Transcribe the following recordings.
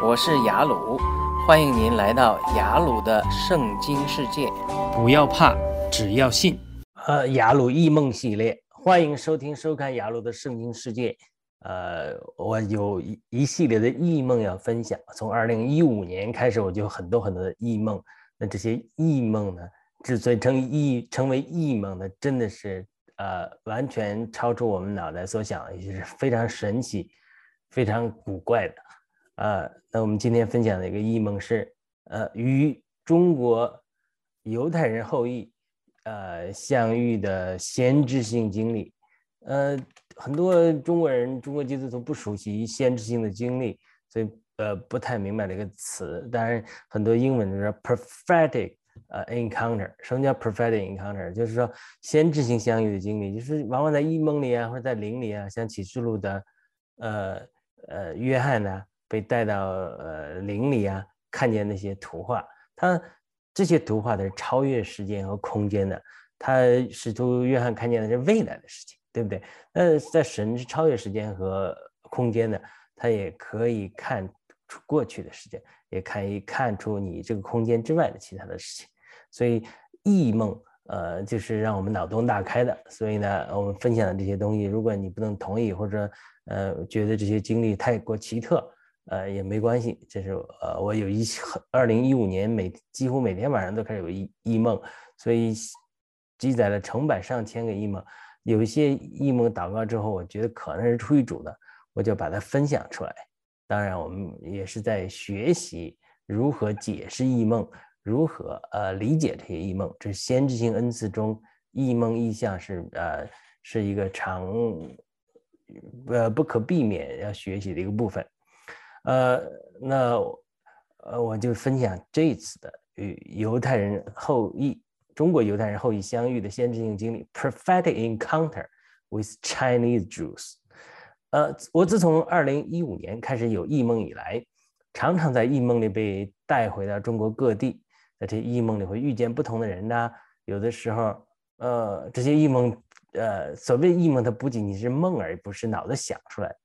我是雅鲁，欢迎您来到雅鲁的圣经世界。不要怕，只要信。呃，雅鲁异梦系列，欢迎收听收看雅鲁的圣经世界。呃，我有一一系列的异梦要分享。从二零一五年开始，我就很多很多的异梦。那这些异梦呢，之所以成异成为异梦呢，真的是呃完全超出我们脑袋所想，也是非常神奇、非常古怪的。呃，那我们今天分享的一个异梦是，呃，与中国犹太人后裔呃相遇的先知性经历。呃，很多中国人、中国基督徒不熟悉先知性的经历，所以呃不太明白这个词。当然，很多英文就是 prophetic 呃 encounter。什么叫 prophetic encounter？就是说先知性相遇的经历，就是往往在异梦里啊，或者在灵里啊，像启示录的呃呃约翰呢，被带到呃林里啊，看见那些图画。他这些图画都是超越时间和空间的。他使徒约翰看见的是未来的事情。对不对？那在神是超越时间和空间的，他也可以看出过去的时间，也可以看出你这个空间之外的其他的事情。所以异梦，呃，就是让我们脑洞大开的。所以呢，我们分享的这些东西，如果你不能同意，或者呃觉得这些经历太过奇特，呃也没关系。这是呃我有一二零一五年每几乎每天晚上都开始有异异梦，所以记载了成百上千个异梦。有一些异梦祷告之后，我觉得可能是出于主的，我就把它分享出来。当然，我们也是在学习如何解释异梦，如何呃理解这些异梦。这是先知性恩赐中异梦异象是呃是一个常呃不可避免要学习的一个部分。呃，那呃我就分享这一次的与犹太人后裔。中国犹太人后裔相遇的先知性经历，prophetic encounter with Chinese Jews。呃，我自从二零一五年开始有异梦以来，常常在异梦里被带回到中国各地，在这异梦里会遇见不同的人呐。有的时候，呃，这些异梦，呃，所谓异梦，它不仅仅是梦而，不是脑子想出来的。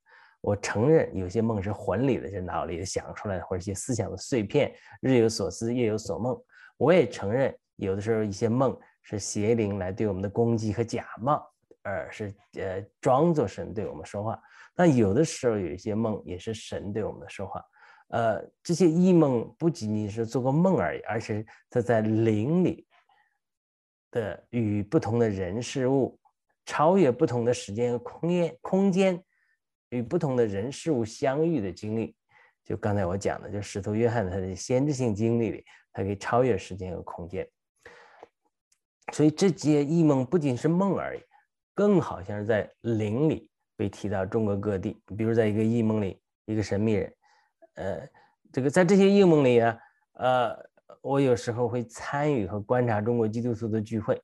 我承认有些梦是魂里的，是脑里想出来的，或者一些思想的碎片，日有所思，夜有所梦。我也承认。有的时候，一些梦是邪灵来对我们的攻击和假冒，而是呃装作神对我们说话。那有的时候，有一些梦也是神对我们的说话。呃，这些异梦不仅仅是做个梦而已，而是它在灵里的与不同的人事物超越不同的时间和空间空间，与不同的人事物相遇的经历。就刚才我讲的，就使徒约翰他的先知性经历里，他可以超越时间和空间。所以这些异梦不仅是梦而已，更好像是在灵里被提到中国各地。比如在一个异梦里，一个神秘人，呃，这个在这些异梦里啊，呃，我有时候会参与和观察中国基督徒的聚会，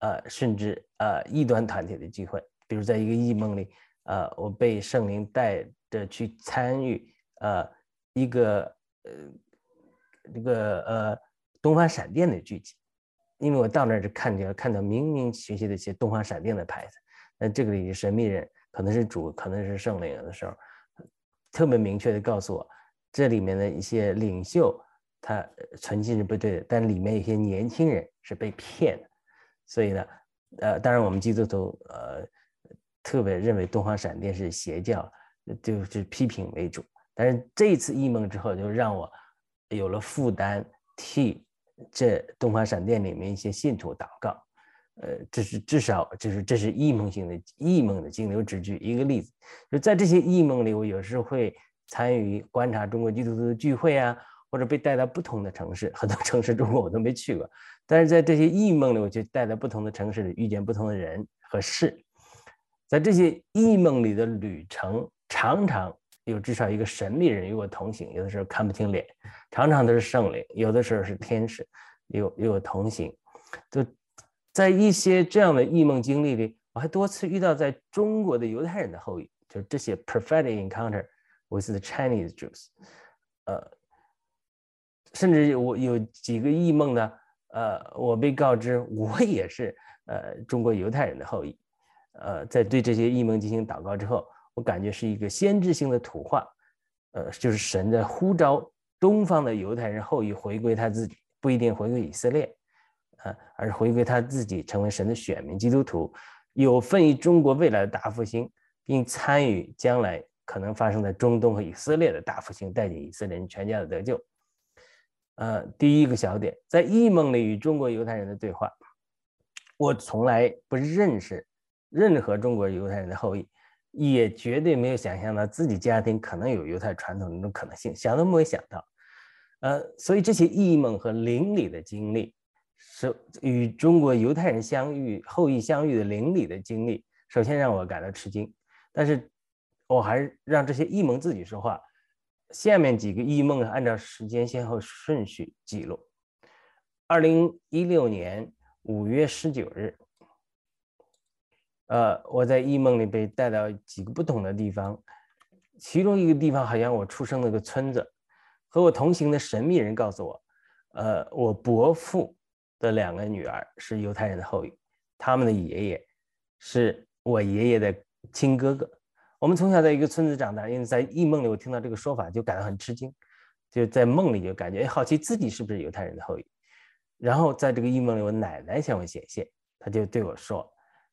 呃，甚至呃异端团体的聚会。比如在一个异梦里，呃，我被圣灵带着去参与呃一个呃这个呃东方闪电的聚集。因为我到那儿就看见看到明明确确的一些东方闪电的牌子，那这个里神秘人可能是主，可能是圣灵的时候，特别明确的告诉我，这里面的一些领袖他存心是不对的，但里面有些年轻人是被骗的，所以呢，呃，当然我们基督徒呃特别认为东方闪电是邪教，就是批评为主，但是这一次异梦之后，就让我有了负担替。这东方闪电里面一些信徒祷告，呃，这是至少就是这是异梦性的异梦的经流之举一个例子。就在这些异梦里，我有时会参与观察中国基督徒的聚会啊，或者被带到不同的城市，很多城市中国我都没去过，但是在这些异梦里，我就带到不同的城市里，遇见不同的人和事。在这些异梦里的旅程，常常。有至少一个神秘人与我同行，有的时候看不清脸，常常都是圣灵，有的时候是天使，有与我同行。就在一些这样的异梦经历里，我还多次遇到在中国的犹太人的后裔，就这些 prophetic encounter with the Chinese Jews。呃，甚至我有几个异梦呢，呃，我被告知我也是呃中国犹太人的后裔。呃，在对这些异梦进行祷告之后。我感觉是一个先知性的图画，呃，就是神在呼召东方的犹太人后裔回归他自己，不一定回归以色列，呃，而是回归他自己，成为神的选民基督徒，有份于中国未来的大复兴，并参与将来可能发生在中东和以色列的大复兴，带领以色列人全家的得救。呃，第一个小点，在异梦里与中国犹太人的对话，我从来不认识任何中国犹太人的后裔。也绝对没有想象到自己家庭可能有犹太传统的那种可能性，想都没有想到。呃，所以这些异梦和灵里的经历，是与中国犹太人相遇后裔相遇的灵里的经历，首先让我感到吃惊。但是，我还是让这些异梦自己说话。下面几个异梦按照时间先后顺序记录：二零一六年五月十九日。呃，我在异梦里被带到几个不同的地方，其中一个地方好像我出生那个村子，和我同行的神秘人告诉我，呃，我伯父的两个女儿是犹太人的后裔，他们的爷爷是我爷爷的亲哥哥。我们从小在一个村子长大，因为在异梦里我听到这个说法就感到很吃惊，就在梦里就感觉好奇自己是不是犹太人的后裔。然后在这个异梦里，我奶奶向我显现，她就对我说。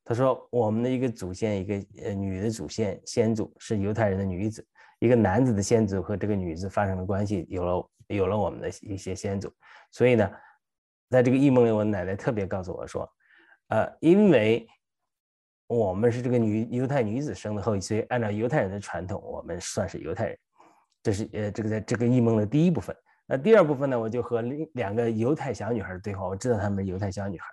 他说：“我们的一个祖先，一个呃女的祖先先祖是犹太人的女子，一个男子的先祖和这个女子发生了关系，有了有了我们的一些先祖。所以呢，在这个异梦里，我奶奶特别告诉我说，呃，因为我们是这个女犹太女子生的后裔，所以按照犹太人的传统，我们算是犹太人。这是呃这个在这个异梦的第一部分。那第二部分呢，我就和另两个犹太小女孩对话，我知道她们是犹太小女孩，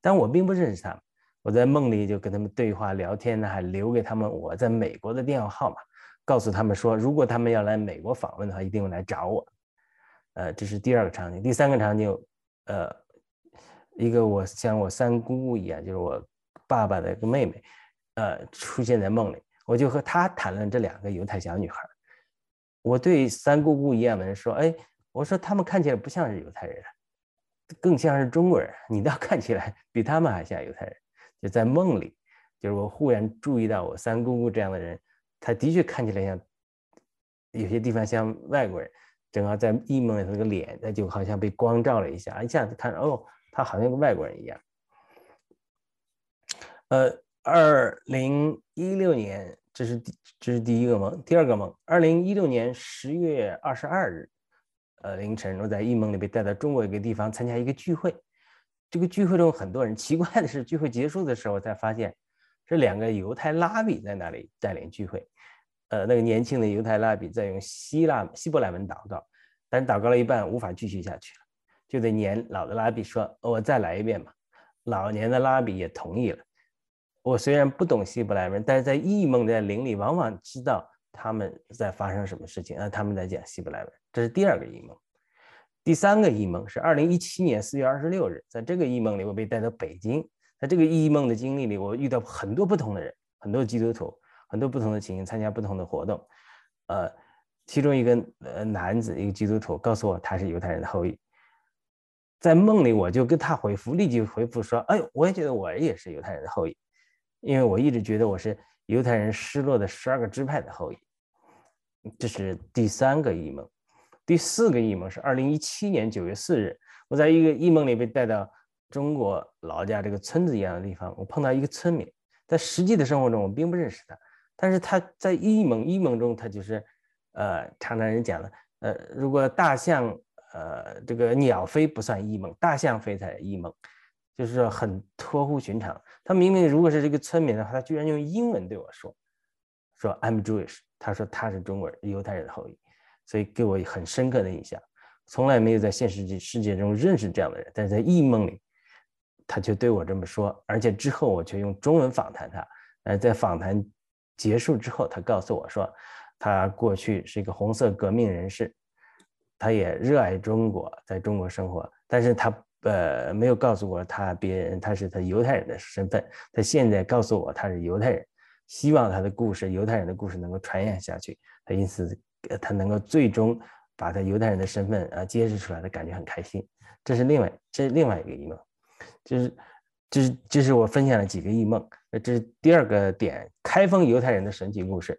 但我并不认识她们。”我在梦里就跟他们对话聊天呢，还留给他们我在美国的电话号码，告诉他们说，如果他们要来美国访问的话，一定会来找我。呃，这是第二个场景。第三个场景，呃，一个我像我三姑姑一样，就是我爸爸的一个妹妹，呃，出现在梦里，我就和她谈论这两个犹太小女孩。我对三姑姑一样的人说，哎，我说他们看起来不像是犹太人，更像是中国人，你倒看起来比他们还像犹太人。就在梦里，就是我忽然注意到我三姑姑这样的人，他的确看起来像有些地方像外国人。正好在异梦里，那个脸，那就好像被光照了一下，一下子看，哦，他好像个外国人一样。呃，二零一六年，这是第这是第一个梦，第二个梦，二零一六年十月二十二日，呃凌晨，我在异梦里被带到中国一个地方参加一个聚会。这个聚会中很多人，奇怪的是，聚会结束的时候才发现，这两个犹太拉比在那里带领聚会。呃，那个年轻的犹太拉比在用希腊希伯来文祷告，但祷告了一半无法继续下去了，就对年老的拉比说：“我再来一遍吧。”老年的拉比也同意了。我虽然不懂希伯来文，但是在异梦的灵里往往知道他们在发生什么事情啊，他们在讲希伯来文。这是第二个异梦。第三个异梦是二零一七年四月二十六日，在这个异梦里，我被带到北京。在这个异梦的经历里，我遇到很多不同的人，很多基督徒，很多不同的情形，参加不同的活动。呃，其中一个呃男子，一个基督徒，告诉我他是犹太人的后裔。在梦里，我就跟他回复，立即回复说：“哎，我也觉得我也是犹太人的后裔，因为我一直觉得我是犹太人失落的十二个支派的后裔。”这是第三个异梦。第四个异梦是二零一七年九月四日，我在一个异梦里被带到中国老家这个村子一样的地方，我碰到一个村民，在实际的生活中我并不认识他，但是他在异梦异梦中他就是，呃，常常人讲的，呃，如果大象，呃，这个鸟飞不算异梦，大象飞才异梦，就是说很脱乎寻常。他明明如果是这个村民的话，他居然用英文对我说，说 I'm Jewish，他说他是中国人，犹太人的后裔。所以给我很深刻的印象，从来没有在现实世界中认识这样的人，但是在异梦里，他就对我这么说，而且之后我却用中文访谈他。呃，在访谈结束之后，他告诉我说，他过去是一个红色革命人士，他也热爱中国，在中国生活，但是他呃没有告诉我他别人他是他犹太人的身份。他现在告诉我他是犹太人，希望他的故事，犹太人的故事能够传扬下去。他因此。他能够最终把他犹太人的身份啊揭示出来，的感觉很开心。这是另外，这是另外一个异梦，就是，这是，这是我分享了几个异梦。那这是第二个点，开封犹太人的神奇故事。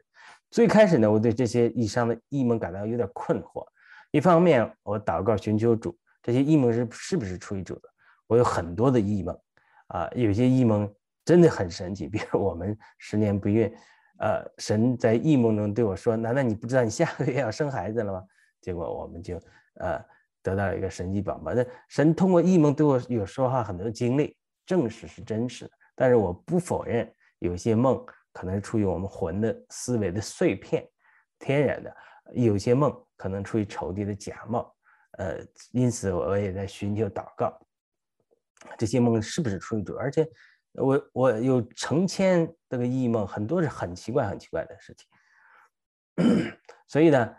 最开始呢，我对这些以上的异梦感到有点困惑。一方面，我祷告寻求主，这些异梦是是不是出于主的？我有很多的异梦，啊，有些异梦真的很神奇，比如我们十年不孕，呃，神在异梦中对我说：“难道你不知道你下个月要生孩子了吗？”结果我们就呃得到了一个神迹宝宝。那神通过异梦对我有说话很多经历，证实是真实的。但是我不否认有些梦。可能是出于我们魂的思维的碎片，天然的；有些梦可能出于仇敌的假冒，呃，因此我也在寻求祷告，这些梦是不是出于主？而且我我有成千这个异梦，很多是很奇怪、很奇怪的事情。所以呢，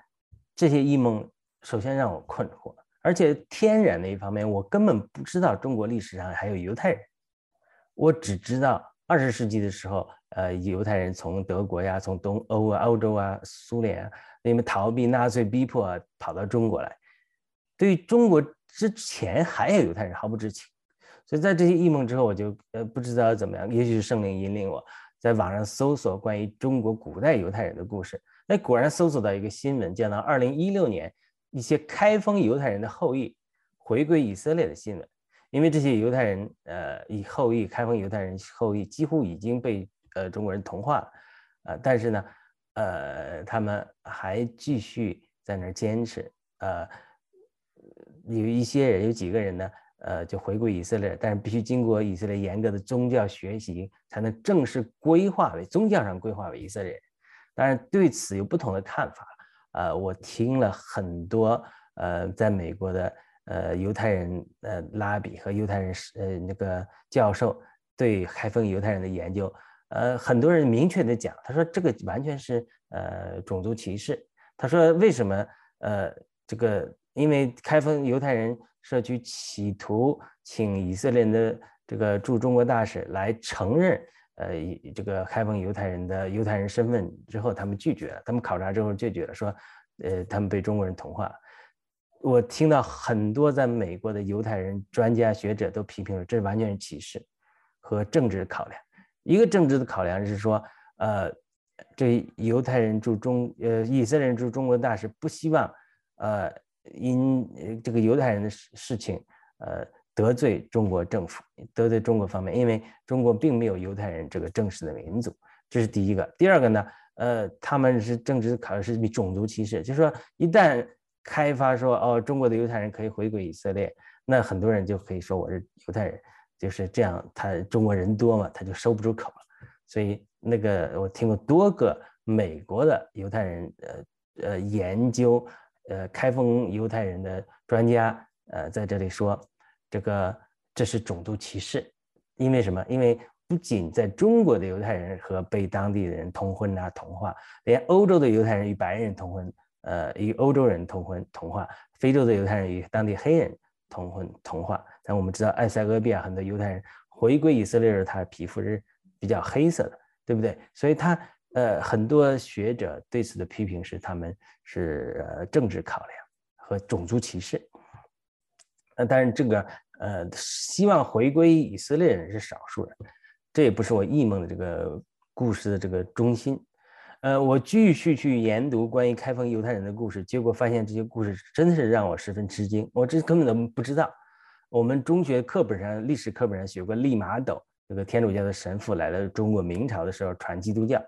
这些异梦首先让我困惑，而且天然的一方面，我根本不知道中国历史上还有犹太人，我只知道二十世纪的时候。呃，犹太人从德国呀，从东欧啊、欧洲啊、苏联啊，因为逃避纳粹逼迫，啊跑到中国来。对于中国之前还有犹太人毫不知情，所以在这些异梦之后，我就呃不知道怎么样。也许是圣灵引领我在网上搜索关于中国古代犹太人的故事，哎，果然搜索到一个新闻，讲到二零一六年一些开封犹太人的后裔回归以色列的新闻。因为这些犹太人，呃，以后裔开封犹太人后裔几乎已经被。呃，中国人同化了，呃，但是呢，呃，他们还继续在那儿坚持，呃，有一些人，有几个人呢，呃，就回归以色列，但是必须经过以色列严格的宗教学习，才能正式规划为宗教上规划为以色列人。当然，对此有不同的看法。呃，我听了很多，呃，在美国的呃犹太人呃拉比和犹太人呃那个教授对开封犹太人的研究。呃，很多人明确的讲，他说这个完全是呃种族歧视。他说为什么？呃，这个因为开封犹太人社区企图请以色列的这个驻中国大使来承认呃这个开封犹太人的犹太人身份之后，他们拒绝了。他们考察之后拒绝了，说呃他们被中国人同化。我听到很多在美国的犹太人专家学者都批评了，这完全是歧视和政治考量。一个政治的考量是说，呃，这犹太人驻中，呃，以色列人驻中国大使不希望，呃，因这个犹太人的事事情，呃，得罪中国政府，得罪中国方面，因为中国并没有犹太人这个正式的民族，这是第一个。第二个呢，呃，他们是政治考虑是种族歧视，就是说一旦开发说，哦，中国的犹太人可以回归以色列，那很多人就可以说我是犹太人。就是这样，他中国人多嘛，他就收不住口了。所以那个我听过多个美国的犹太人，呃呃研究，呃开封犹太人的专家，呃在这里说，这个这是种族歧视，因为什么？因为不仅在中国的犹太人和被当地的人通婚啊同化，连欧洲的犹太人与白人通婚，呃与欧洲人通婚同化，非洲的犹太人与当地黑人通婚同化。但我们知道，埃塞俄比亚很多犹太人回归以色列时，他的皮肤是比较黑色的，对不对？所以，他呃，很多学者对此的批评是，他们是呃政治考量和种族歧视。那，但是这个呃，希望回归以色列人是少数人，这也不是我异梦的这个故事的这个中心。呃，我继续去研读关于开封犹太人的故事，结果发现这些故事真的是让我十分吃惊，我这根本都不知道。我们中学课本上、历史课本上学过利玛窦，这个天主教的神父来到中国明朝的时候传基督教，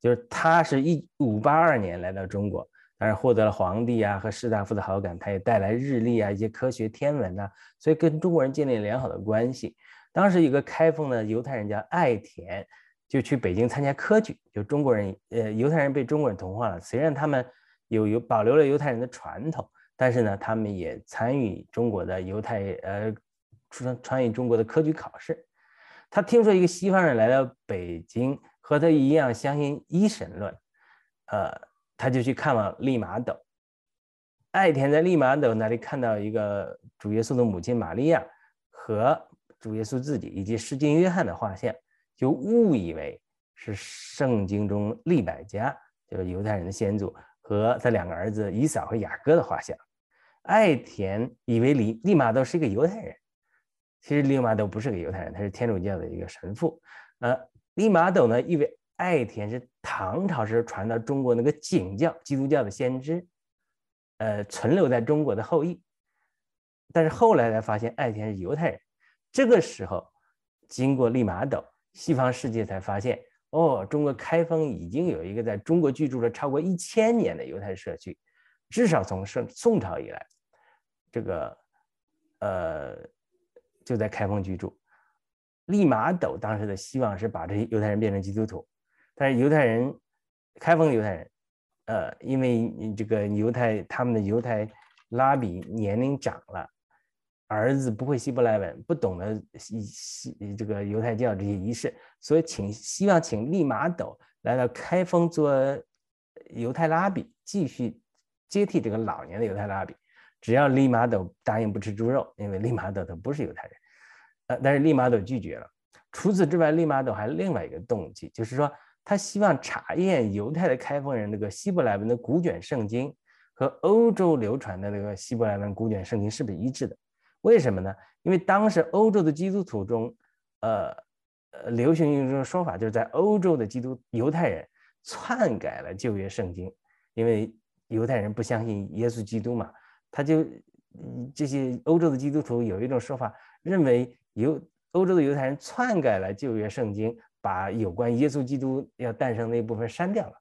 就是他是一五八二年来到中国，但是获得了皇帝啊和士大夫的好感，他也带来日历啊一些科学天文呐，所以跟中国人建立了良好的关系。当时一个开封的犹太人叫爱田，就去北京参加科举，就中国人呃犹太人被中国人同化了，虽然他们有有保留了犹太人的传统。但是呢，他们也参与中国的犹太呃，参参与中国的科举考试。他听说一个西方人来到北京，和他一样相信一神论，呃，他就去看望利玛窦。爱田在利玛窦那里看到一个主耶稣的母亲玛利亚和主耶稣自己以及施浸约翰的画像，就误以为是圣经中利百加，就是犹太人的先祖和他两个儿子以扫和雅各的画像。爱田以为利利玛窦是一个犹太人，其实利玛窦不是个犹太人，他是天主教的一个神父。呃，利玛窦呢，以为爱田是唐朝时传到中国那个景教基督教的先知，呃，存留在中国的后裔。但是后来才发现爱田是犹太人。这个时候，经过利玛窦，西方世界才发现，哦，中国开封已经有一个在中国居住了超过一千年的犹太社区，至少从宋宋朝以来，这个呃就在开封居住。利玛窦当时的希望是把这些犹太人变成基督徒。但是犹太人，开封的犹太人，呃，因为这个犹太他们的犹太拉比年龄长了，儿子不会希伯来文，不懂得西西这个犹太教这些仪式，所以请希望请利玛窦来到开封做犹太拉比，继续接替这个老年的犹太拉比。只要利玛窦答应不吃猪肉，因为利玛窦他不是犹太人，呃，但是利玛窦拒绝了。除此之外，利玛窦还有另外一个动机，就是说。他希望查验犹太的开封人那个希伯来文的古卷圣经和欧洲流传的那个希伯来文古卷圣经是不是一致的？为什么呢？因为当时欧洲的基督徒中，呃呃，流行一种说法，就是在欧洲的基督犹太人篡改了旧约圣经，因为犹太人不相信耶稣基督嘛，他就这些欧洲的基督徒有一种说法，认为犹欧洲的犹太人篡改了旧约圣经。把有关耶稣基督要诞生那部分删掉了，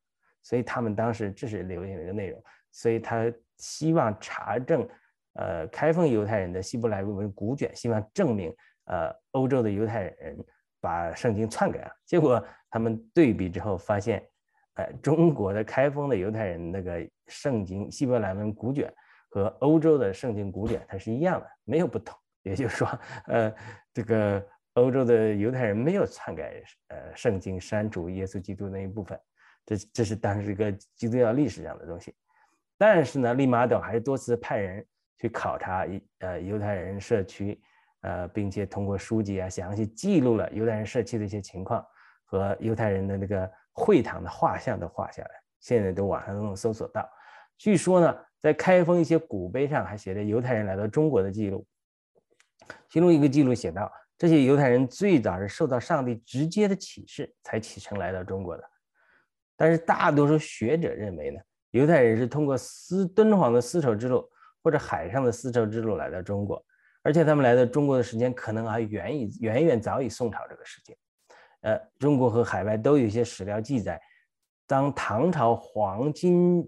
所以他们当时这是留下的一个内容。所以他希望查证，呃，开封犹太人的希伯来文古卷，希望证明，呃，欧洲的犹太人把圣经篡改了。结果他们对比之后发现，呃，中国的开封的犹太人那个圣经希伯来文古卷和欧洲的圣经古卷它是一样的，没有不同。也就是说，呃，这个。欧洲的犹太人没有篡改呃圣经，删除耶稣基督那一部分，这这是当时一个基督教历史上的东西。但是呢，利玛窦还是多次派人去考察呃犹太人社区，呃，并且通过书籍啊详细记录了犹太人社区的一些情况和犹太人的那个会堂的画像都画下来，现在都网上都能搜索到。据说呢，在开封一些古碑上还写着犹太人来到中国的记录，其中一个记录写道。这些犹太人最早是受到上帝直接的启示才启程来到中国的，但是大多数学者认为呢，犹太人是通过丝敦煌的丝绸之路或者海上的丝绸之路来到中国，而且他们来到中国的时间可能还远以远远早于宋朝这个时间。呃，中国和海外都有一些史料记载，当唐朝黄金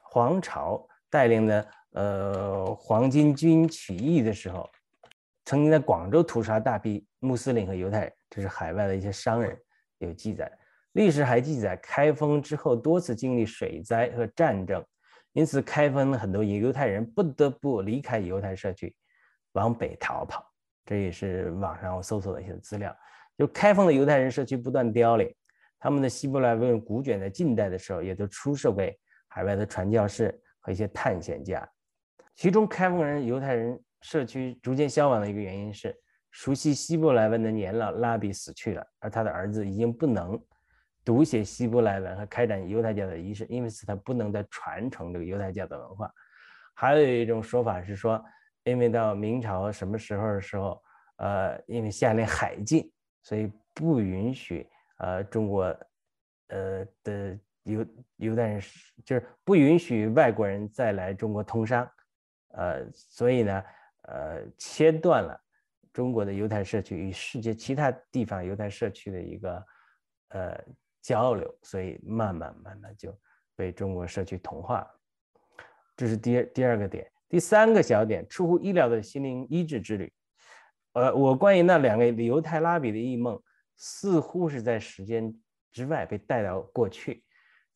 皇朝带领的呃黄巾军起义的时候。曾经在广州屠杀大批穆斯林和犹太人，这是海外的一些商人有记载。历史还记载，开封之后多次经历水灾和战争，因此开封很多犹太人不得不离开犹太社区，往北逃跑。这也是网上我搜索的一些资料。就开封的犹太人社区不断凋零，他们的希伯来文古卷在近代的时候也都出售给海外的传教士和一些探险家。其中，开封人犹太人。社区逐渐消亡的一个原因是，熟悉希伯来文的年老拉比死去了，而他的儿子已经不能读写希伯来文和开展犹太教的仪式，因此他不能再传承这个犹太教的文化。还有一种说法是说，因为到明朝什么时候的时候，呃，因为下令海禁，所以不允许呃中国呃的犹犹太人，就是不允许外国人再来中国通商，呃，所以呢。呃，切断了中国的犹太社区与世界其他地方犹太社区的一个呃交流，所以慢慢慢慢就被中国社区同化。这是第二第二个点，第三个小点，出乎意料的心灵医治之旅。呃，我关于那两个犹太拉比的异梦，似乎是在时间之外被带到过去，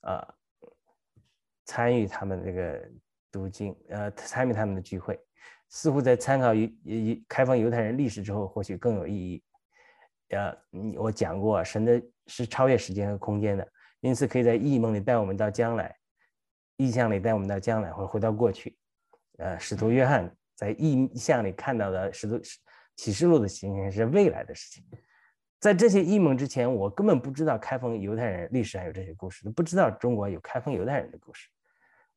啊，参与他们这个读经，呃，参与他们的聚会。似乎在参考犹犹开放犹太人历史之后，或许更有意义。呃，我讲过，神的是超越时间和空间的，因此可以在异梦里带我们到将来，意象里带我们到将来，或者回到过去。呃，使徒约翰在异象里看到的使徒启示录的情形是未来的事情。在这些异梦之前，我根本不知道开封犹太人历史上有这些故事，都不知道中国有开封犹太人的故事。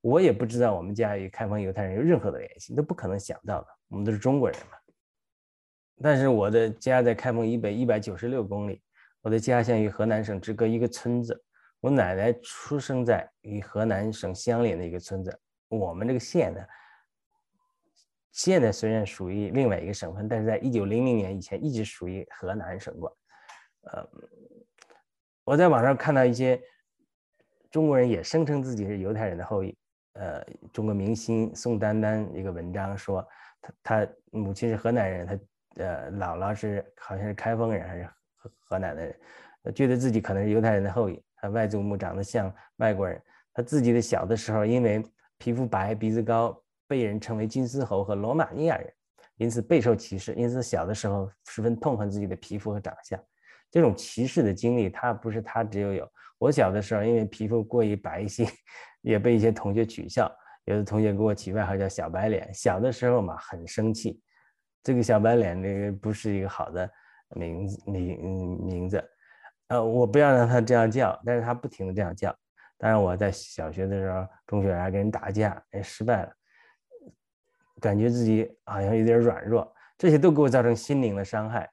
我也不知道我们家与开封犹太人有任何的联系，都不可能想到的。我们都是中国人嘛。但是我的家在开封以北一百九十六公里，我的家乡与河南省只隔一个村子，我奶奶出生在与河南省相邻的一个村子。我们这个县呢，现在虽然属于另外一个省份，但是在一九零零年以前一直属于河南省管。呃，我在网上看到一些中国人也声称自己是犹太人的后裔。呃，中国明星宋丹丹一个文章说，他他母亲是河南人，他呃姥姥是好像是开封人还是河河南的人，觉得自己可能是犹太人的后裔。他外祖母长得像外国人，他自己的小的时候因为皮肤白、鼻子高，被人称为金丝猴和罗马尼亚人，因此备受歧视。因此小的时候十分痛恨自己的皮肤和长相。这种歧视的经历，他不是他只有有。我小的时候因为皮肤过于白皙。也被一些同学取笑，有的同学给我起外号叫“小白脸”。小的时候嘛，很生气，这个“小白脸”那个不是一个好的名字名名字。呃，我不要让他这样叫，但是他不停的这样叫。当然，我在小学的时候，中学还跟人打架，哎，失败了，感觉自己好像有点软弱，这些都给我造成心灵的伤害。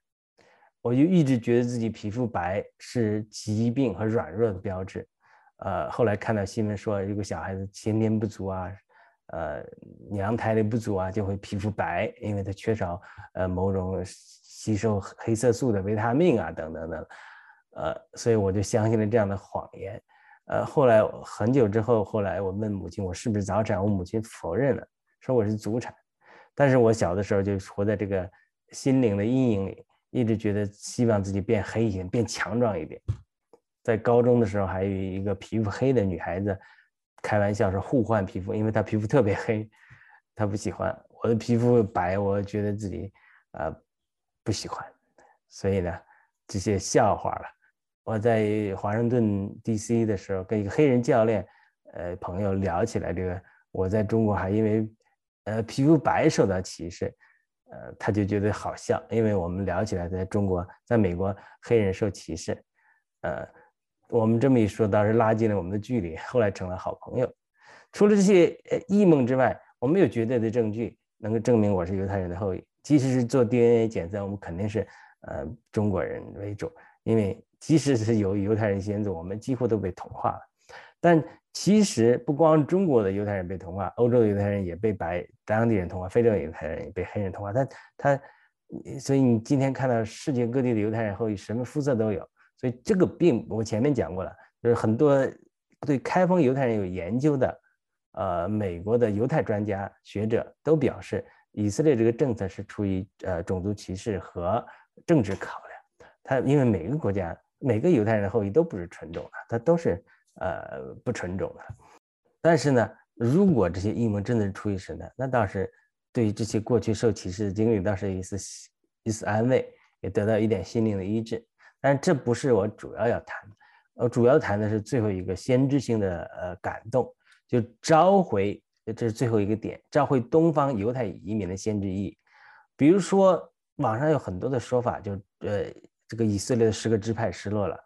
我就一直觉得自己皮肤白是疾病和软弱的标志。呃，后来看到新闻说，如果小孩子先天不足啊，呃，娘胎里不足啊，就会皮肤白，因为他缺少呃某种吸收黑色素的维他命啊，等等等，呃，所以我就相信了这样的谎言。呃，后来很久之后，后来我问母亲，我是不是早产？我母亲否认了，说我是祖产。但是我小的时候就活在这个心灵的阴影里，一直觉得希望自己变黑一点，变强壮一点。在高中的时候，还有一个皮肤黑的女孩子，开玩笑说互换皮肤，因为她皮肤特别黑，她不喜欢我的皮肤白，我觉得自己呃不喜欢，所以呢，这些笑话了。我在华盛顿 D.C. 的时候，跟一个黑人教练呃朋友聊起来，这个我在中国还因为呃皮肤白受到歧视，呃他就觉得好笑，因为我们聊起来，在中国，在美国黑人受歧视，呃。我们这么一说，倒是拉近了我们的距离，后来成了好朋友。除了这些呃异梦之外，我没有绝对的证据能够证明我是犹太人的后裔。即使是做 DNA 检测，我们肯定是呃中国人为主，因为即使是有犹太人先祖，我们几乎都被同化了。但其实不光中国的犹太人被同化，欧洲的犹太人也被白当地人同化，非洲犹太人也被黑人同化。他他，所以你今天看到世界各地的犹太人后裔，什么肤色都有。所以这个病我前面讲过了，就是很多对开封犹太人有研究的，呃，美国的犹太专家学者都表示，以色列这个政策是出于呃种族歧视和政治考量。他因为每个国家每个犹太人的后裔都不是纯种的，他都是呃不纯种的。但是呢，如果这些阴谋真的是出于神的，那倒是对于这些过去受歧视的经历倒是一丝一丝安慰，也得到一点心灵的医治。但这不是我主要要谈的，我，主要谈的是最后一个先知性的呃感动，就召回，这是最后一个点，召回东方犹太移民的先知意义。比如说，网上有很多的说法，就呃，这个以色列的十个支派失落了，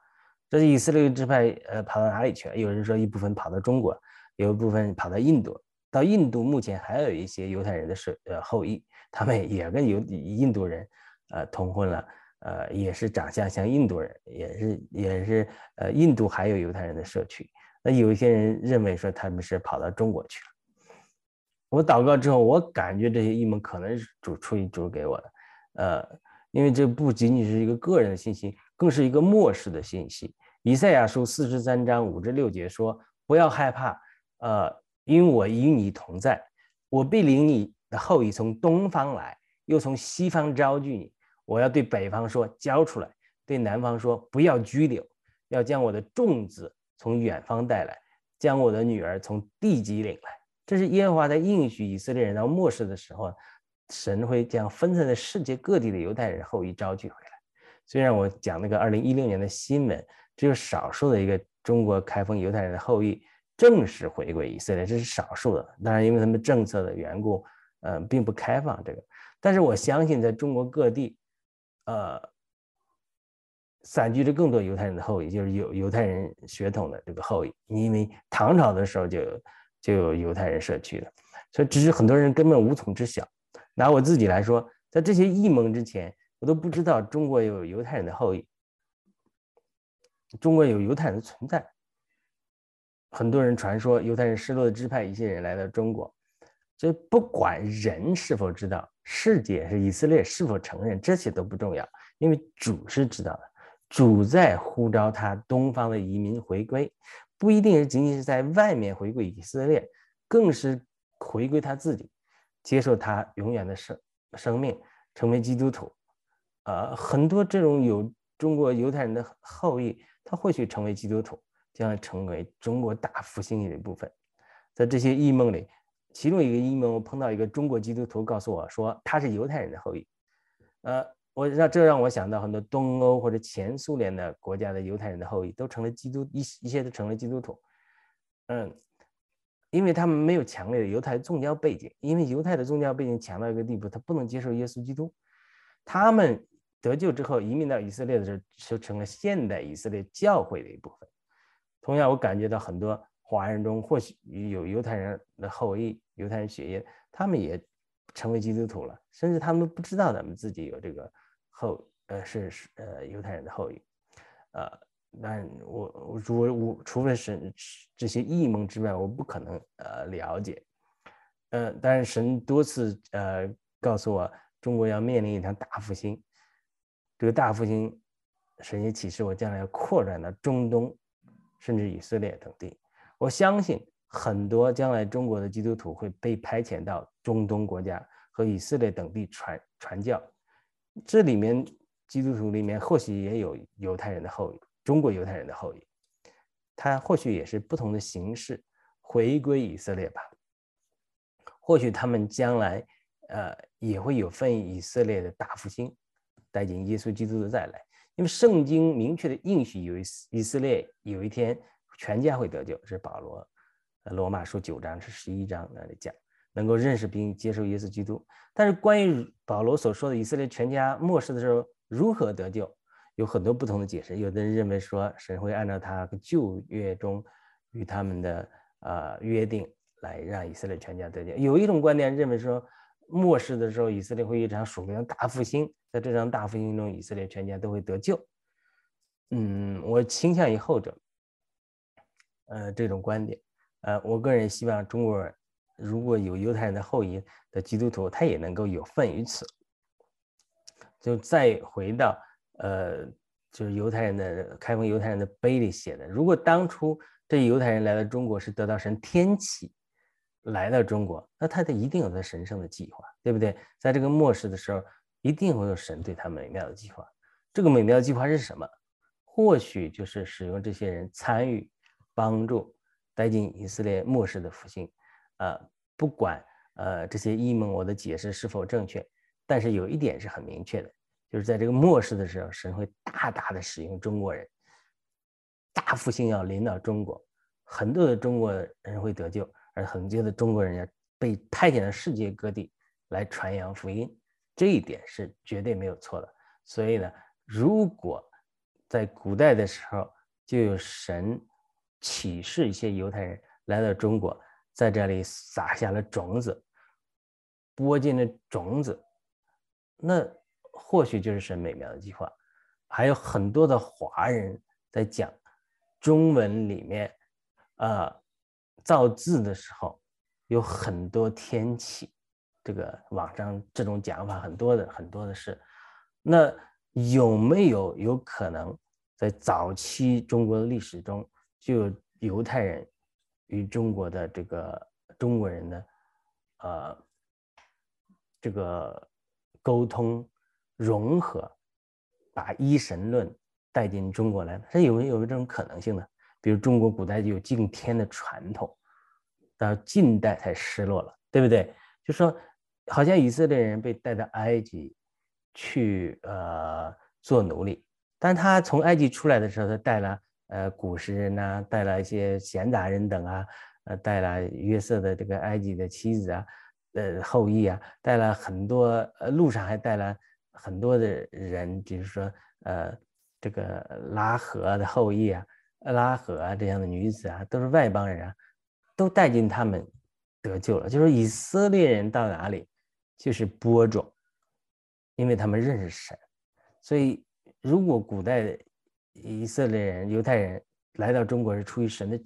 这是以色列支派呃跑到哪里去了？有人说一部分跑到中国，有一部分跑到印度，到印度目前还有一些犹太人的是呃后裔，他们也跟犹印度人呃通婚了。呃，也是长相像印度人，也是也是呃，印度还有犹太人的社区。那有一些人认为说他们是跑到中国去了。我祷告之后，我感觉这些异梦可能是主出于主给我的，呃，因为这不仅仅是一个个人的信息，更是一个末世的信息。以赛亚书四十三章五至六节说：“不要害怕，呃，因我与你同在，我必领你的后裔从东方来，又从西方招聚你。”我要对北方说交出来，对南方说不要拘留，要将我的众子从远方带来，将我的女儿从地极领来。这是耶和华在应许以色列人到末世的时候，神会将分散在世界各地的犹太人后裔招聚回来。虽然我讲那个二零一六年的新闻，只有少数的一个中国开封犹太人的后裔正式回归以色列，这是少数的。当然，因为他们政策的缘故，呃，并不开放这个。但是我相信，在中国各地。呃，散居着更多犹太人的后裔，就是有犹太人血统的这个后裔。因为唐朝的时候就就有犹太人社区的，所以只是很多人根本无从知晓。拿我自己来说，在这些异盟之前，我都不知道中国有犹太人的后裔。中国有犹太人的存在。很多人传说犹太人失落的支派一些人来到中国，所以不管人是否知道，世界是以色列是否承认，这些都不重要，因为主是知道的，主在呼召他东方的移民回归，不一定是仅仅是在外面回归以色列，更是回归他自己，接受他永远的生生命，成为基督徒。啊，很多这种有中国犹太人的后裔，他或许成为基督徒。将来成为中国大复兴的一部分。在这些异梦里，其中一个异梦，我碰到一个中国基督徒告诉我说，他是犹太人的后裔。呃，我让这让我想到很多东欧或者前苏联的国家的犹太人的后裔都成了基督一一些都成了基督徒。嗯，因为他们没有强烈的犹太宗教背景，因为犹太的宗教背景强到一个地步，他不能接受耶稣基督。他们得救之后移民到以色列的时候，就成了现代以色列教会的一部分。同样，我感觉到很多华人中或许有犹太人的后裔、犹太人血液，他们也成为基督徒了，甚至他们不知道咱们自己有这个后呃是是呃犹太人的后裔，呃，但我我我我除了神这些异梦之外，我不可能呃了解，呃，但是神多次呃告诉我，中国要面临一场大复兴，这个大复兴，神也启示我将来要扩展到中东。甚至以色列等地，我相信很多将来中国的基督徒会被派遣到中东国家和以色列等地传传教。这里面基督徒里面或许也有犹太人的后裔，中国犹太人的后裔，他或许也是不同的形式回归以色列吧。或许他们将来呃也会有份以色列的大复兴，带进耶稣基督的再来。因为圣经明确的应许有以色列有一天全家会得救，是保罗，呃，罗马书九章是十一章那里讲，能够认识并接受耶稣基督。但是关于保罗所说的以色列全家末世的时候如何得救，有很多不同的解释。有的人认为说神会按照他旧约中与他们的呃约定来让以色列全家得救。有一种观点认为说。末世的时候，以色列会一场属灵大复兴，在这场大复兴中，以色列全家都会得救。嗯，我倾向于后者。呃，这种观点，呃，我个人希望中国人如果有犹太人的后裔的基督徒，他也能够有份于此。就再回到，呃，就是犹太人的开封犹太人的碑里写的，如果当初这犹太人来到中国是得到神天启。来到中国，那他得一定有他神圣的计划，对不对？在这个末世的时候，一定会有神对他美妙的计划。这个美妙计划是什么？或许就是使用这些人参与、帮助、带进以色列末世的复兴。呃，不管呃这些异梦我的解释是否正确，但是有一点是很明确的，就是在这个末世的时候，神会大大的使用中国人，大复兴要临到中国，很多的中国人会得救。而很多的中国人要被派遣到世界各地来传扬福音，这一点是绝对没有错的。所以呢，如果在古代的时候就有神启示一些犹太人来到中国，在这里撒下了种子，播进了种子，那或许就是神美妙的计划。还有很多的华人在讲中文里面，啊。造字的时候有很多天启，这个网上这种讲法很多的很多的是，那有没有有可能在早期中国的历史中就有犹太人与中国的这个中国人的呃这个沟通融合，把一神论带进中国来？这有没有这种可能性呢？比如中国古代就有敬天的传统，到近代才失落了，对不对？就说好像以色列人被带到埃及去，呃，做奴隶，但他从埃及出来的时候，他带了呃古时人呐，带了一些闲杂人等啊，呃，带了约瑟的这个埃及的妻子啊，呃后裔啊，带了很多，呃路上还带了很多的人，比如说呃这个拉合的后裔啊。拉合啊，这样的女子啊，都是外邦人啊，都带进他们得救了。就是以色列人到哪里，就是播种，因为他们认识神。所以，如果古代以色列人、犹太人来到中国是出于神的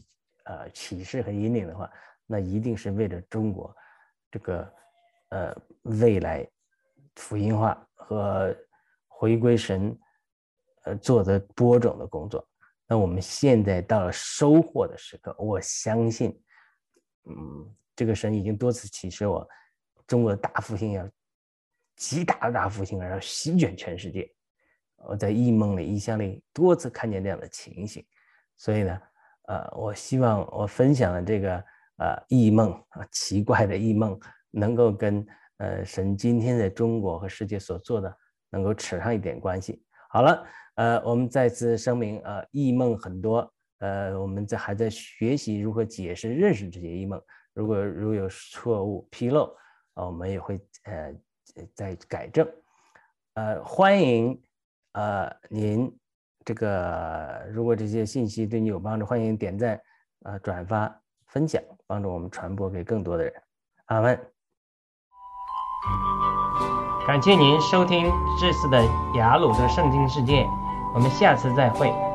呃启示和引领的话，那一定是为了中国这个呃未来福音化和回归神呃做的播种的工作。那我们现在到了收获的时刻，我相信，嗯，这个神已经多次启示我，中国的大复兴要极大的大复兴，而要席卷全世界。我在异梦里、异象里多次看见这样的情形，所以呢，呃，我希望我分享的这个呃异梦啊，奇怪的异梦，能够跟呃神今天在中国和世界所做的能够扯上一点关系。好了，呃，我们再次声明，呃，异梦很多，呃，我们在还在学习如何解释、认识这些异梦。如果如有错误纰漏，啊，我们也会呃再改正。呃，欢迎。呃，您这个如果这些信息对你有帮助，欢迎点赞、呃转发、分享，帮助我们传播给更多的人。阿门。感谢您收听这次的雅鲁的圣经世界，我们下次再会。